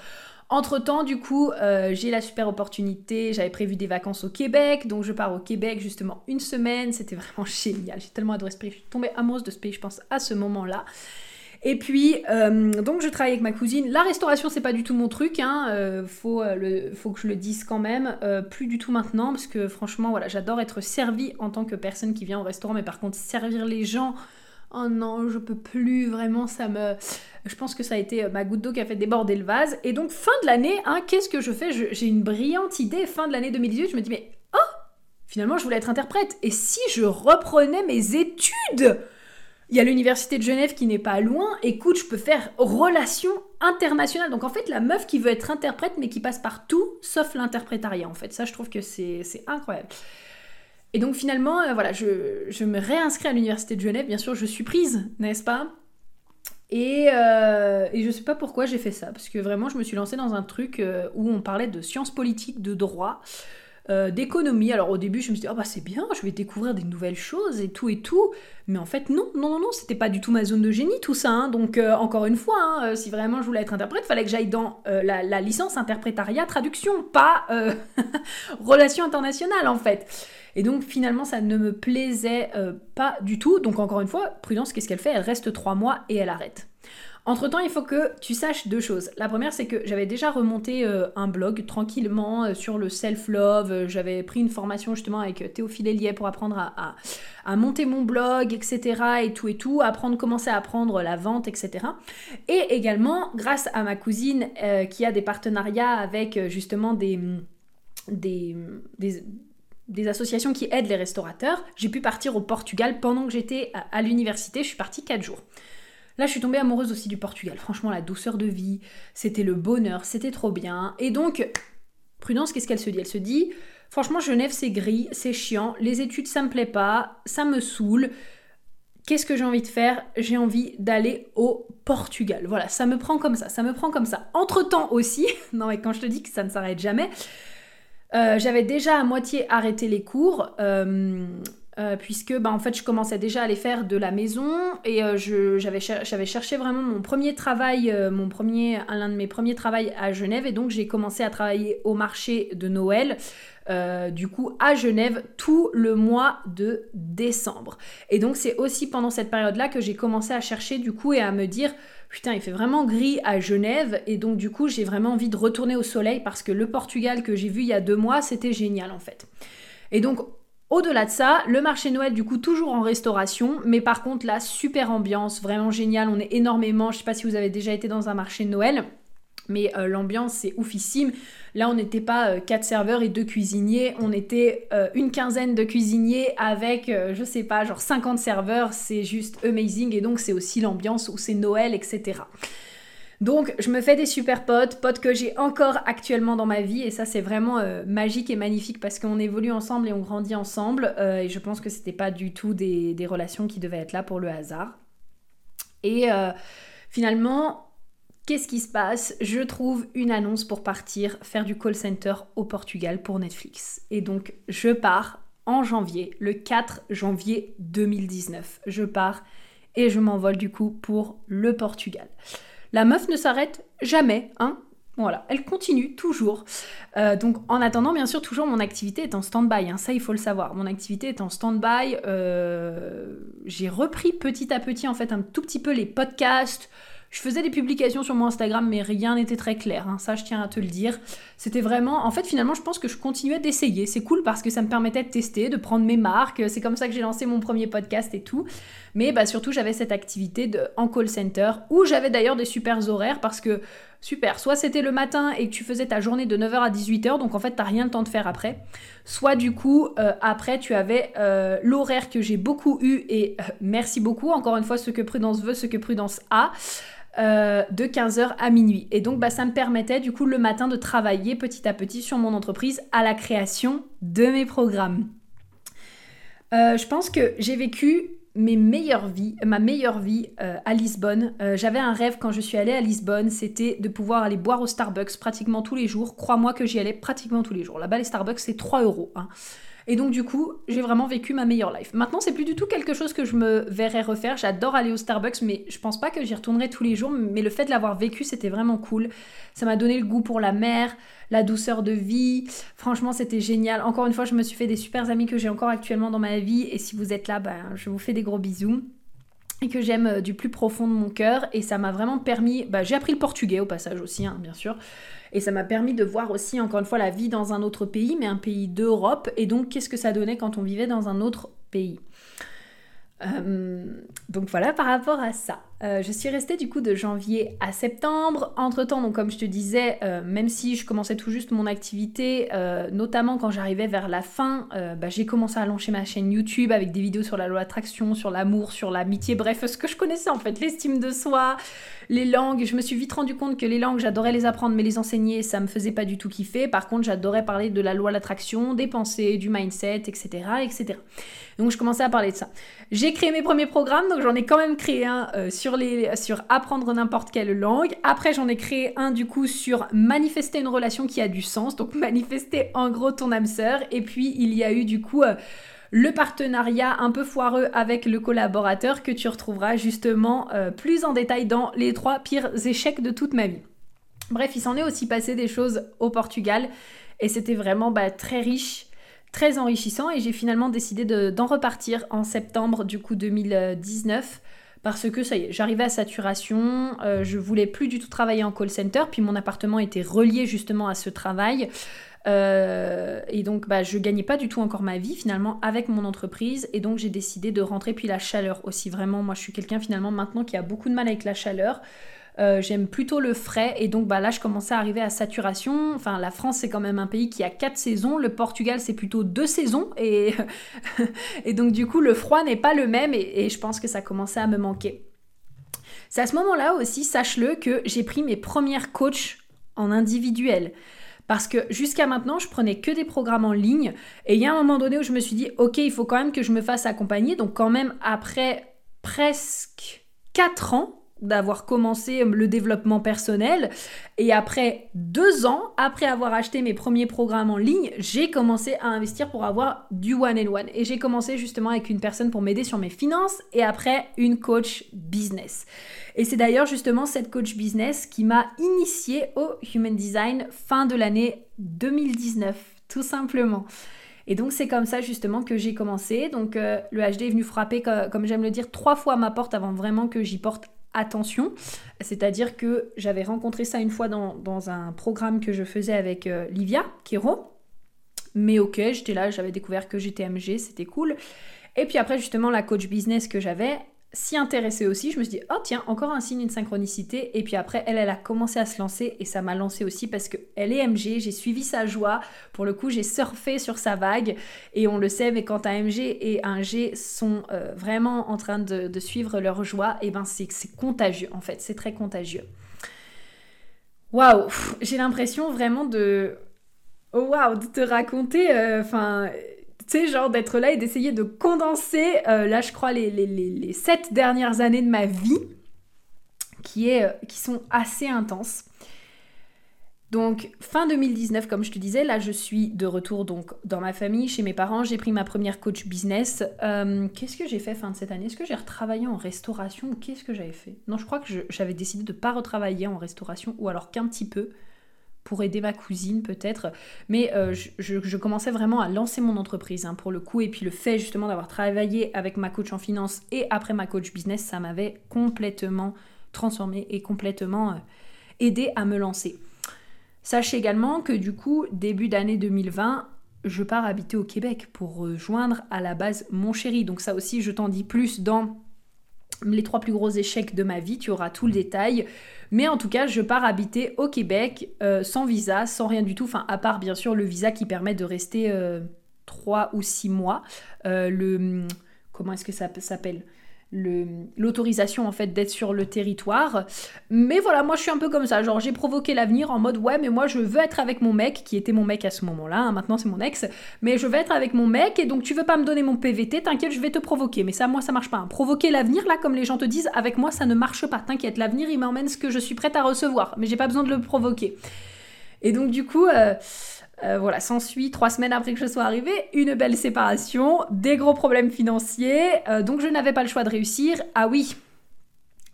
Entre-temps, du coup, euh, j'ai la super opportunité, j'avais prévu des vacances au Québec, donc je pars au Québec justement une semaine, c'était vraiment génial, j'ai tellement adoré ce pays, je suis tombée amoureuse de ce pays, je pense, à ce moment-là. Et puis, euh, donc je travaille avec ma cousine. La restauration, c'est pas du tout mon truc, hein. Euh, faut, euh, faut que je le dise quand même. plus du tout maintenant, parce que franchement, voilà, j'adore être servie en tant que personne qui vient au restaurant, mais par contre, servir les gens. Oh non, je peux plus, vraiment, ça me... Je pense que ça a été ma goutte d'eau qui a fait déborder le vase. Et donc, fin de l'année, hein, qu'est-ce que je fais? J'ai une brillante idée. Fin de l'année 2018, je me dis, mais oh Finalement, je voulais être interprète. Et si je reprenais mes études? Il y a l'université de Genève qui n'est pas loin. Écoute, je peux faire relations internationales. Donc en fait, la meuf qui veut être interprète, mais qui passe par tout, sauf l'interprétariat. En fait, ça, je trouve que c'est incroyable. Et donc finalement, euh, voilà, je, me réinscris à l'université de Genève. Bien sûr, je suis prise, n'est-ce pas? Et, euh, et, je sais pas pourquoi j'ai fait ça, parce que vraiment, je me suis lancée dans un truc euh, où on parlait de sciences politiques, de droit. Euh, d'économie. Alors au début, je me suis dit, oh bah c'est bien, je vais découvrir des nouvelles choses et tout et tout. Mais en fait, non, non, non, non, c'était pas du tout ma zone de génie tout ça. Hein. Donc euh, encore une fois, hein, euh, si vraiment je voulais être interprète, fallait que j'aille dans la, licence interprétariat traduction, pas relation internationale en fait. Et donc finalement, ça ne me plaisait pas du tout. Donc encore une fois, Prudence, qu'est-ce qu'elle fait? Elle reste trois mois et elle arrête. Entre-temps, il faut que tu saches deux choses. La première, c'est que j'avais déjà remonté euh, un blog tranquillement euh, sur le self-love. J'avais pris une formation justement avec Théophile Elie pour apprendre à, monter mon blog, etc. et tout et tout, apprendre, commencer à apprendre la vente, etc. Et également, grâce à ma cousine euh, qui a des partenariats avec justement des, des, associations qui aident les restaurateurs, j'ai pu partir au Portugal pendant que j'étais à, à l'université. Je suis partie 4 jours. Là, je suis tombée amoureuse aussi du Portugal. Franchement, la douceur de vie, c'était le bonheur, c'était trop bien. Et donc, Prudence, qu'est-ce qu'elle se dit? Elle se dit, franchement, Genève, c'est gris, c'est chiant, les études, ça me plaît pas, ça me saoule. Qu'est-ce que j'ai envie de faire? J'ai envie d'aller au Portugal. Voilà, ça me prend comme ça, ça me prend comme ça. Entre-temps aussi, non mais quand je te dis que ça ne s'arrête jamais, euh, j'avais déjà à moitié arrêté les cours. Euh, euh, puisque bah, en fait je commençais déjà à les faire de la maison et euh, j'avais cherché vraiment mon premier travail, euh, mon premier, l'un de mes premiers travaux à Genève et donc j'ai commencé à travailler au marché de Noël. du coup à Genève tout le mois de décembre. Et donc c'est aussi pendant cette période-là que j'ai commencé à chercher du coup et à me dire putain il fait vraiment gris à Genève et donc du coup j'ai vraiment envie de retourner au soleil parce que le Portugal que j'ai vu il y a deux mois c'était génial en fait. Et donc au-delà de ça, le marché Noël, du coup, toujours en restauration, mais par contre, là, super ambiance, vraiment génial. On est énormément, je sais pas si vous avez déjà été dans un marché Noël. Mais euh, l'ambiance, c'est oufissime. Là, on n'était pas euh, quatre serveurs et deux cuisiniers, on était euh, une quinzaine de cuisiniers avec, je sais pas, genre 50 serveurs. C'est juste amazing. Et donc, c'est aussi l'ambiance où c'est Noël, etc. Donc je me fais des super potes, potes que j'ai encore actuellement dans ma vie et ça c'est vraiment euh, magique et magnifique parce qu'on évolue ensemble et on grandit ensemble euh, et je pense que c'était pas du tout des, relations qui devaient être là pour le hasard. Et euh, finalement, qu'est-ce qui se passe? Je trouve une annonce pour partir faire du call center au Portugal pour Netflix. Et donc je pars en janvier, le 4 janvier 2019. Je pars et je m'envole du coup pour le Portugal. La meuf ne s'arrête jamais, hein voilà, elle continue toujours. Euh, donc en attendant, bien sûr, toujours mon activité est en stand-by. Hein, ça, il faut le savoir. Mon activité est en stand-by. Euh, j'ai repris petit à petit, en fait, un tout petit peu les podcasts, Je faisais des publications sur mon Instagram, mais rien n'était très clair. Hein. Ça, je tiens à te le dire. C'était vraiment. En fait, finalement, je pense que je continuais d'essayer. C'est cool parce que ça me permettait de tester, de prendre mes marques. C'est comme ça que j'ai lancé mon premier podcast et tout. Mais bah, surtout, j'avais cette activité de, en call center où j'avais d'ailleurs des super horaires parce que super, soit c'était le matin et que tu faisais ta journée de 9h à 18h, donc en fait, t'as rien le temps de faire après. Soit du coup, euh, après, tu avais euh, l'horaire que j'ai beaucoup eu et euh, merci beaucoup, encore une fois, ce que Prudence veut, ce que Prudence a. Euh, de 15h à minuit. Et donc, bah, ça me permettait du coup le matin de travailler petit à petit sur mon entreprise à la création de mes programmes. Euh, je pense que j'ai vécu mes meilleures vies, ma meilleure vie euh, à Lisbonne. J'avais un rêve quand je suis allée à Lisbonne, c'était de pouvoir aller boire au Starbucks pratiquement tous les jours. Crois-moi que j'y allais pratiquement tous les jours. Là-bas, les Starbucks, c'est 3 euros. Hein. Et donc du coup, j'ai vraiment vécu ma meilleure life. Maintenant, c'est plus du tout quelque chose que je me verrais refaire. J'adore aller au Starbucks, mais je pense pas que j'y retournerai tous les jours. Mais le fait de l'avoir vécu, c'était vraiment cool. Ça m'a donné le goût pour la mer, la douceur de vie. Franchement, c'était génial. Encore une fois, je me suis fait des super amis que j'ai encore actuellement dans ma vie. Et si vous êtes là, ben, je vous fais des gros bisous et que j'aime euh, du plus profond de mon cœur et ça m'a vraiment permis, bah, j'ai appris le portugais au passage aussi hein, bien sûr, et ça m'a permis de voir aussi, encore une fois, la vie dans un autre pays, mais un pays d'Europe. Et donc, qu'est-ce que ça donnait quand on vivait dans un autre pays? Euh, donc voilà par rapport à ça. Euh, je suis restée du coup de janvier à septembre. Entre temps, donc comme je te disais, euh, même si je commençais tout juste mon activité, notamment quand j'arrivais vers la fin, bah, j'ai commencé à lancer ma chaîne YouTube avec des vidéos sur la loi d'attraction, sur l'amour, sur l'amitié, bref, ce que je connaissais en fait, l'estime de soi, les langues. Je me suis vite rendu compte que les langues, j'adorais les apprendre, mais les enseigner, ça me faisait pas du tout kiffer. Par contre, j'adorais parler de la loi de l'attraction, des pensées, du mindset, etc., etc. Donc je commençais à parler de ça. J'ai créé mes premiers programmes, donc j'en ai quand même créé un euh, sur, les, sur apprendre n'importe quelle langue. Après j'en ai créé un du coup sur manifester une relation qui a du sens, donc manifester en gros ton âme sœur. Et puis il y a eu du coup... Euh, le partenariat un peu foireux avec le collaborateur que tu retrouveras justement euh, plus en détail dans les trois pires échecs de toute ma vie. Bref, il s'en est aussi passé des choses au Portugal et c'était vraiment bah, très riche très enrichissant et j'ai finalement décidé d'en repartir en septembre du coup 2019 parce que ça y est, j'arrivais à saturation, euh, je voulais plus du tout travailler en call center, puis mon appartement était relié justement à ce travail. Euh, et donc, bah, je gagnais pas du tout encore ma vie finalement avec mon entreprise. Et donc, j'ai décidé de rentrer. Puis la chaleur aussi, vraiment, moi, je suis quelqu'un finalement maintenant qui a beaucoup de mal avec la chaleur. Euh, j'aime plutôt le frais et donc bah, là je commençais à arriver à saturation. Enfin la France c'est quand même un pays qui a quatre saisons, le Portugal c'est plutôt deux saisons et, donc du coup le froid n'est pas le même et, je pense que ça commençait à me manquer. C'est à ce moment-là aussi, sache-le, que j'ai pris mes premières coachs en individuel. Parce que jusqu'à maintenant, je prenais que des programmes en ligne. Et il y a un moment donné où je me suis dit, ok, il faut quand même que je me fasse accompagner. Donc quand même, après presque 4 ans, d'avoir commencé le développement personnel. Et après deux ans, après avoir acheté mes premiers programmes en ligne, j'ai commencé à investir pour avoir du one-on-one. Et j'ai commencé justement avec une personne pour m'aider sur mes finances et après une coach business. Et c'est d'ailleurs justement cette coach business qui m'a initié au Human Design fin de l'année 2019, tout simplement. Et donc c'est comme ça justement que j'ai commencé. Donc euh, le HD est venu frapper, comme j'aime le dire, trois fois ma porte avant vraiment que j'y porte attention. C'est-à-dire que j'avais rencontré ça une fois dans, un programme que je faisais avec euh, Livia Kiro. Mais ok, j'étais là, j'avais découvert que j'étais MG, c'était cool. Et puis après, justement, la coach business que j'avais, s'y intéressait aussi. Je me suis dit, oh tiens, encore un signe, une synchronicité. Et puis après, elle, elle a commencé à se lancer et ça m'a lancé aussi parce qu'elle est MG. J'ai suivi sa joie. Pour le coup, j'ai surfé sur sa vague. Et on le sait, mais quand un MG et un G sont euh, vraiment en train de, suivre leur joie, et eh ben c'est contagieux en fait. C'est très contagieux. Waouh, j'ai l'impression vraiment de. Oh waouh, de te raconter. Euh, enfin sais, genre d'être là et d'essayer de condenser, euh, là je crois, les, sept dernières années de ma vie, qui, euh, sont assez intenses. Donc fin 2019, comme je te disais, là je suis de retour donc dans ma famille, chez mes parents, j'ai pris ma première coach business. Euh, qu'est-ce que j'ai fait fin de cette année? Est-ce que j'ai retravaillé en restauration ou qu'est-ce que j'avais fait? Non, je crois que j'avais décidé de ne pas retravailler en restauration ou alors qu'un petit peu pour aider ma cousine peut-être. Mais euh, je, commençais vraiment à lancer mon entreprise hein, pour le coup. Et puis le fait justement d'avoir travaillé avec ma coach en finance et après ma coach business, ça m'avait complètement transformé et complètement aidé à me lancer. Sachez également que du coup, début d'année 2020, je pars habiter au Québec pour rejoindre à la base mon chéri. Donc ça aussi, je t'en dis plus dans les trois plus gros échecs de ma vie, tu auras tout le détail. Mais en tout cas, je pars habiter au Québec euh, sans visa, sans rien du tout, enfin à part bien sûr le visa qui permet de rester euh, trois ou six mois. Euh, le comment est-ce que ça s'appelle? L'autorisation en fait d'être sur le territoire. Mais voilà, moi je suis un peu comme ça, genre j'ai provoqué l'avenir en mode ouais mais moi je veux être avec mon mec, qui était mon mec à ce moment-là, hein, maintenant c'est mon ex, mais je veux être avec mon mec et donc tu veux pas me donner mon PVT, t'inquiète je vais te provoquer. Mais ça moi ça marche pas. Hein. Provoquer l'avenir là comme les gens te disent, avec moi ça ne marche pas, t'inquiète, l'avenir il m'emmène ce que je suis prête à recevoir, mais j'ai pas besoin de le provoquer. Et donc du coup... Euh, euh, voilà, s'ensuit trois semaines après que je sois arrivée, une belle séparation, des gros problèmes financiers, euh, donc je n'avais pas le choix de réussir. Ah oui,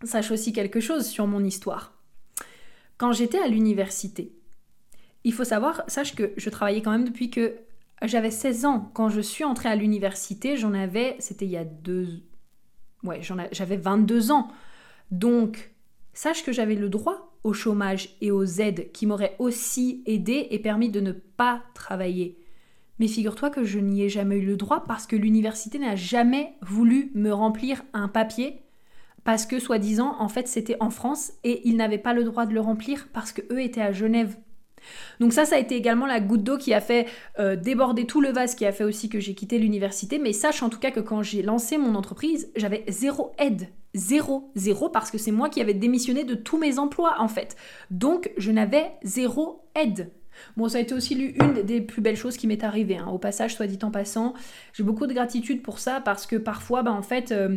sache aussi quelque chose sur mon histoire. Quand j'étais à l'université, il faut savoir, sache que je travaillais quand même depuis que j'avais 16 ans. Quand je suis entrée à l'université, j'en avais, c'était il y a deux... Ouais, j'avais 22 ans. Donc, sache que j'avais le droit au chômage et aux aides qui m'auraient aussi aidé et permis de ne pas travailler. Mais figure-toi que je n'y ai jamais eu le droit parce que l'université n'a jamais voulu me remplir un papier parce que soi-disant en fait c'était en France et ils n'avaient pas le droit de le remplir parce que eux étaient à Genève. Donc ça, ça a été également la goutte d'eau qui a fait euh, déborder tout le vase, qui a fait aussi que j'ai quitté l'université. Mais sache en tout cas que quand j'ai lancé mon entreprise, j'avais zéro aide. Zéro, zéro, parce que c'est moi qui avais démissionné de tous mes emplois en fait. Donc je n'avais zéro aide. Bon, ça a été aussi une des plus belles choses qui m'est arrivée. Hein. Au passage, soit dit en passant, j'ai beaucoup de gratitude pour ça parce que parfois, bah, en fait, euh,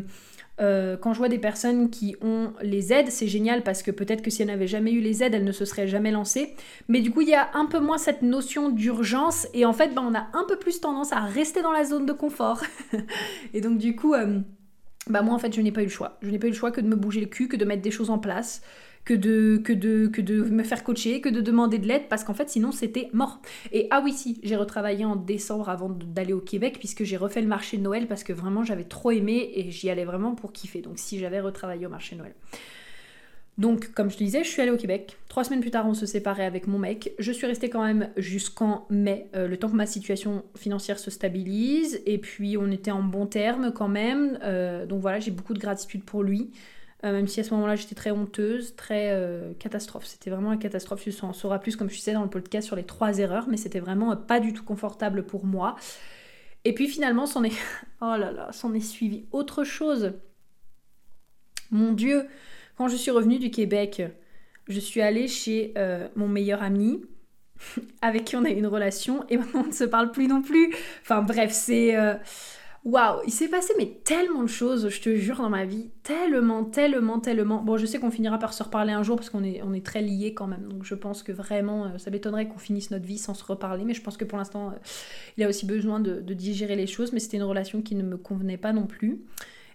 euh, quand je vois des personnes qui ont les aides, c'est génial parce que peut-être que si elles n'avaient jamais eu les aides, elles ne se seraient jamais lancées. Mais du coup, il y a un peu moins cette notion d'urgence et en fait, ben, on a un peu plus tendance à rester dans la zone de confort. et donc, du coup, bah moi, en fait, je n'ai pas eu le choix. Je n'ai pas eu le choix que de me bouger le cul, que de mettre des choses en place que de, que de, que de me faire coacher, que de demander de l'aide, parce qu'en fait, sinon, c'était mort. Et ah oui, si, j'ai retravaillé en décembre avant d'aller au Québec, puisque j'ai refait le marché de Noël, parce que vraiment, j'avais trop aimé et j'y allais vraiment pour kiffer. Donc, si j'avais retravaillé au marché de Noël. Donc, comme je te disais, je suis allée au Québec. Trois semaines plus tard, on se séparait avec mon mec. Je suis restée quand même jusqu'en mai, euh, le temps que ma situation financière se stabilise. Et puis, on était en bon terme quand même. Euh, donc voilà, j'ai beaucoup de gratitude pour lui. Euh, même si à ce moment-là j'étais très honteuse, très euh, catastrophe. C'était vraiment une catastrophe. Tu en sauras plus, comme je disais dans le podcast, sur les trois erreurs, mais c'était vraiment euh, pas du tout confortable pour moi. Et puis finalement, s'en est, oh là là, s'en est suivi autre chose. Mon Dieu, quand je suis revenue du Québec, je suis allée chez mon meilleur ami, avec qui on a eu une relation, et maintenant on ne se parle plus non plus. Enfin bref, c'est Waouh, il s'est passé mais tellement de choses, je te jure, dans ma vie. Tellement, tellement, tellement. Bon, je sais qu'on finira par se reparler un jour parce qu'on est, très liés quand même. Donc je pense que vraiment, euh, ça m'étonnerait qu'on finisse notre vie sans se reparler. Mais je pense que pour l'instant, euh, il a aussi besoin de, digérer les choses. Mais c'était une relation qui ne me convenait pas non plus.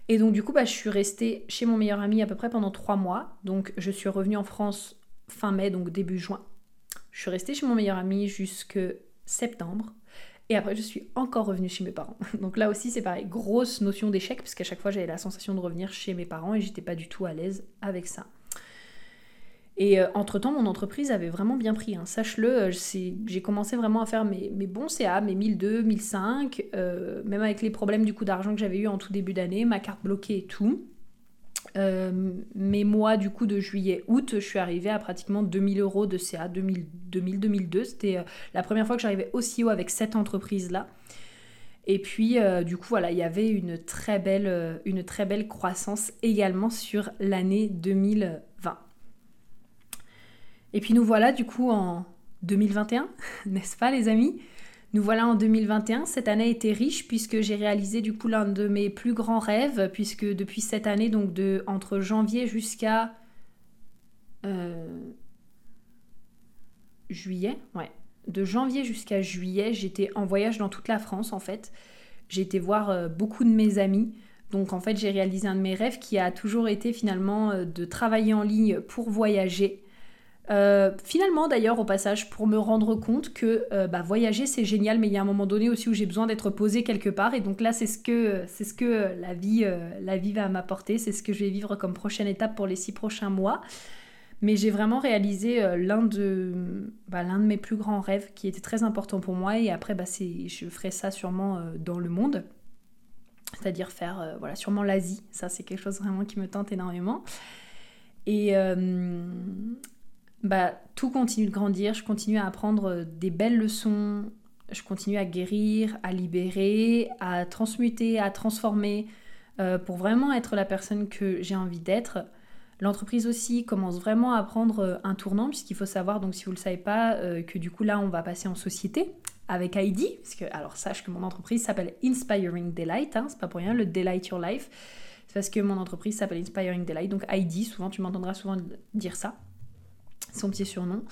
Et donc du coup, bah, je suis restée chez mon meilleur ami à peu près pendant trois mois. Donc je suis revenue en France fin mai, donc début juin. Je suis restée chez mon meilleur ami jusque septembre. Et après, je suis encore revenue chez mes parents. Donc là aussi, c'est pareil, grosse notion d'échec, parce qu'à chaque fois, j'avais la sensation de revenir chez mes parents et j'étais pas du tout à l'aise avec ça. Et euh, entre-temps, mon entreprise avait vraiment bien pris. Hein. Sache-le, euh, j'ai commencé vraiment à faire mes, bons CA, mes 1002, 1005, euh, même avec les problèmes du coup d'argent que j'avais eu en tout début d'année, ma carte bloquée et tout. Euh, mes mois du coup de juillet-août, je suis arrivée à pratiquement 2000 euros de CA 2000-2002. C'était euh, la première fois que j'arrivais aussi haut avec cette entreprise-là. Et puis, euh, du coup, voilà, il y avait une très belle, une très belle croissance également sur l'année 2020. Et puis nous voilà du coup en 2021, n'est-ce pas les amis? Nous voilà en 2021. Cette année a été riche puisque j'ai réalisé du coup l'un de mes plus grands rêves, puisque depuis cette année, donc de entre janvier jusqu'à euh, juillet, de janvier jusqu'à juillet, j'étais en voyage dans toute la France en fait. J'ai été voir euh, beaucoup de mes amis. Donc en fait, j'ai réalisé un de mes rêves qui a toujours été finalement euh, de travailler en ligne pour voyager Euh, finalement, d'ailleurs, au passage, pour me rendre compte que euh, bah, voyager c'est génial, mais il y a un moment donné aussi où j'ai besoin d'être posée quelque part. Et donc là, c'est ce que, c'est ce que la, vie, la vie va m'apporter, c'est ce que je vais vivre comme prochaine étape pour les six prochains mois. Mais j'ai vraiment réalisé l'un de, bah, l'un de mes plus grands rêves qui était très important pour moi. Et après, bah, je ferai ça sûrement dans le monde. C'est-à-dire faire voilà, sûrement l'Asie. Ça, c'est quelque chose vraiment qui me tente énormément. Et, bah, tout continue de grandir, je continue à apprendre des belles leçons, je continue à guérir, à libérer, à transmuter, à transformer, euh, pour vraiment être la personne que j'ai envie d'être. L'entreprise aussi commence vraiment à prendre euh, un tournant, puisqu'il faut savoir, donc si vous ne le savez pas, euh, que du coup là on va passer en société avec ID, parce que alors sache que mon entreprise s'appelle Inspiring Delight, hein, c'est pas pour rien, le Delight Your Life, c'est parce que mon entreprise s'appelle Inspiring Delight, donc ID, souvent tu m'entendras souvent dire ça son petit surnom.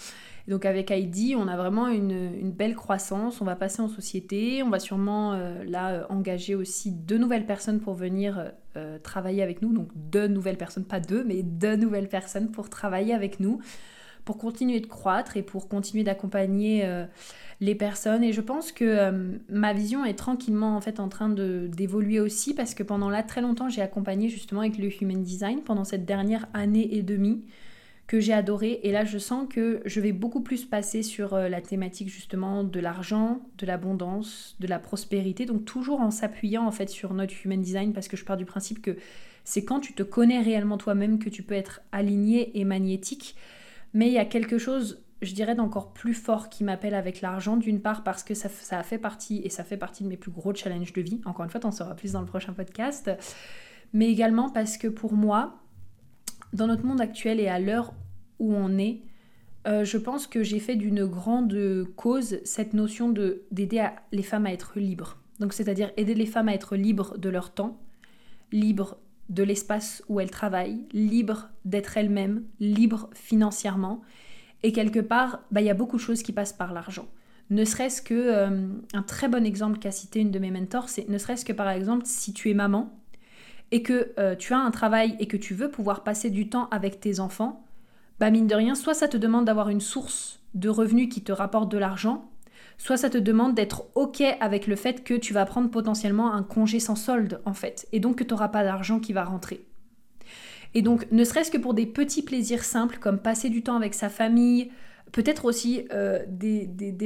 donc avec Heidi, on a vraiment une, belle croissance, on va passer en société, on va sûrement euh, là euh, engager aussi deux nouvelles personnes pour venir euh, travailler avec nous, donc deux nouvelles personnes, pas deux, mais deux nouvelles personnes pour travailler avec nous, pour continuer de croître et pour continuer d'accompagner les personnes. Et je pense que ma vision est tranquillement en fait en train d'évoluer aussi parce que pendant là très longtemps j'ai accompagné justement avec le Human Design pendant cette dernière année et demie que j'ai adoré. Et là, je sens que je vais beaucoup plus passer sur euh, la thématique justement de l'argent, de l'abondance, de la prospérité. Donc toujours en s'appuyant en fait sur notre human design parce que je pars du principe que c'est quand tu te connais réellement toi-même que tu peux être aligné et magnétique. Mais il y a quelque chose, je dirais, d'encore plus fort qui m'appelle avec l'argent. D'une part parce que ça, ça a fait partie et ça fait partie de mes plus gros challenges de vie. Encore une fois, tu en sauras plus dans le prochain podcast. Mais également parce que pour moi, dans notre monde actuel et à l'heure où on est, euh, je pense que j'ai fait d'une grande cause cette notion de d'aider les femmes à être libres. Donc c'est-à-dire aider les femmes à être libres de leur temps, libres de l'espace où elles travaillent, libres d'être elles-mêmes, libres financièrement. Et quelque part, bah, il y a beaucoup de choses qui passent par l'argent. Ne serait-ce que, euh, un très bon exemple qu'a cité une de mes mentors, c'est ne serait-ce que par exemple si tu es maman, et que euh, tu as un travail et que tu veux pouvoir passer du temps avec tes enfants, bah mine de rien, soit ça te demande d'avoir une source de revenus qui te rapporte de l'argent, soit ça te demande d'être OK avec le fait que tu vas prendre potentiellement un congé sans solde en fait, et donc que tu n'auras pas d'argent qui va rentrer. Et donc, ne serait-ce que pour des petits plaisirs simples comme passer du temps avec sa famille, peut-être aussi euh,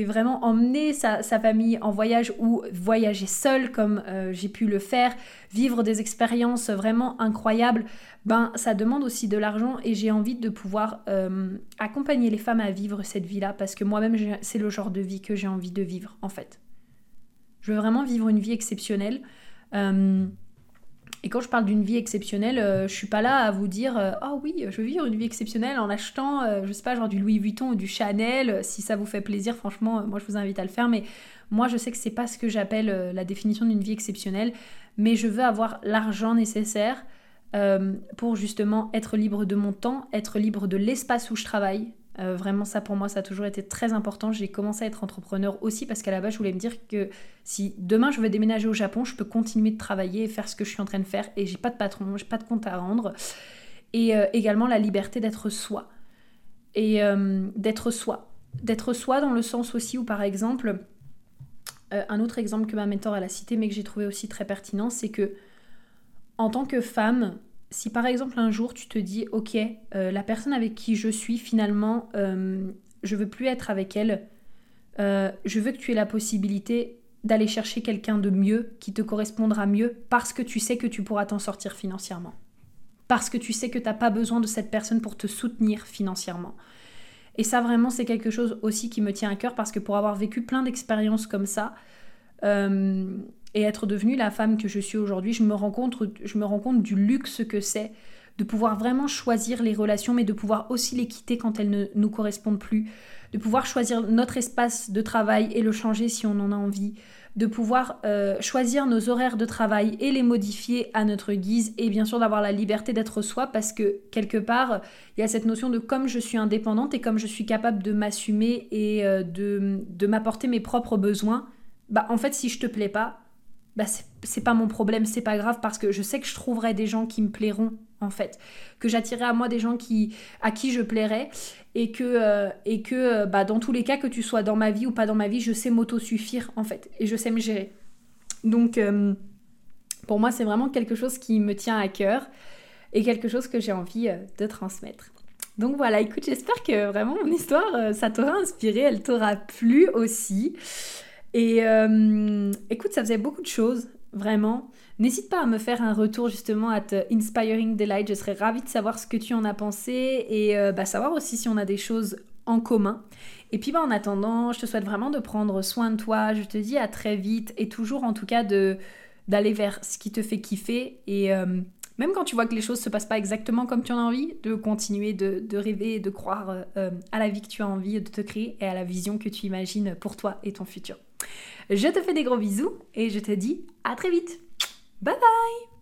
vraiment emmener sa, famille en voyage ou voyager seul comme euh, j'ai pu le faire, vivre des expériences vraiment incroyables, ben ça demande aussi de l'argent et j'ai envie de pouvoir euh, accompagner les femmes à vivre cette vie-là parce que moi-même c'est le genre de vie que j'ai envie de vivre en fait. Je veux vraiment vivre une vie exceptionnelle. Et quand je parle d'une vie exceptionnelle, euh, je suis pas là à vous dire euh, oh oui, je veux vivre une vie exceptionnelle en achetant, euh, je sais pas, genre du Louis Vuitton ou du Chanel. Si ça vous fait plaisir, franchement, moi je vous invite à le faire. Mais moi, je sais que c'est pas ce que j'appelle la définition d'une vie exceptionnelle. Mais je veux avoir l'argent nécessaire pour justement être libre de mon temps, être libre de l'espace où je travaille, euh, vraiment, ça pour moi, ça a toujours été très important. J'ai commencé à être entrepreneur aussi parce qu'à la base, je voulais me dire que si demain je veux déménager au Japon, je peux continuer de travailler et faire ce que je suis en train de faire et j'ai pas de patron, j'ai pas de compte à rendre. Et euh, également la liberté d'être soi. Et euh, d'être soi. D'être soi dans le sens aussi où, par exemple, un autre exemple que ma mentor a cité, mais que j'ai trouvé aussi très pertinent, c'est que en tant que femme, si par exemple un jour tu te dis ok euh, la personne avec qui je suis finalement euh, je veux plus être avec elle euh, je veux que tu aies la possibilité d'aller chercher quelqu'un de mieux qui te correspondra mieux parce que tu sais que tu pourras t'en sortir financièrement. Parce que tu sais que tu n'as pas besoin de cette personne pour te soutenir financièrement et ça vraiment c'est quelque chose aussi qui me tient à cœur parce que pour avoir vécu plein d'expériences comme ça et être devenue la femme que je suis aujourd'hui, je me rends compte, je me rends du luxe que c'est de pouvoir vraiment choisir les relations, mais de pouvoir aussi les quitter quand elles ne nous correspondent plus, de pouvoir choisir notre espace de travail et le changer si on en a envie, de pouvoir euh, choisir nos horaires de travail et les modifier à notre guise, et bien sûr d'avoir la liberté d'être soi, parce que quelque part, il y a cette notion de comme je suis indépendante et comme je suis capable de m'assumer et euh, de, de m'apporter mes propres besoins, bah en fait si je te plais pas, bah c'est pas mon problème, c'est pas grave parce que je sais que je trouverai des gens qui me plairont en fait, que j'attirerai à moi des gens qui à qui je plairai et que euh, et que euh, bah dans tous les cas que tu sois dans ma vie ou pas dans ma vie, je sais m'auto-suffire en fait et je sais me gérer. Donc euh, pour moi, c'est vraiment quelque chose qui me tient à cœur et quelque chose que j'ai envie de transmettre. Donc voilà, écoute, j'espère que vraiment mon histoire, ça t'aura inspiré, elle t'aura plu aussi. Et euh, écoute, ça faisait beaucoup de choses, vraiment. N'hésite pas à me faire un retour justement à Inspiring Delight. Je serais ravie de savoir ce que tu en as pensé et euh, bah, savoir aussi si on a des choses en commun. Et puis bah, en attendant, je te souhaite vraiment de prendre soin de toi. Je te dis à très vite et toujours en tout cas de d'aller vers ce qui te fait kiffer et euh, même quand tu vois que les choses se passent pas exactement comme tu en as envie, de continuer de, rêver et de croire à la vie que tu as envie de te créer et à la vision que tu imagines pour toi et ton futur. Je te fais des gros bisous et je te dis à très vite. Bye bye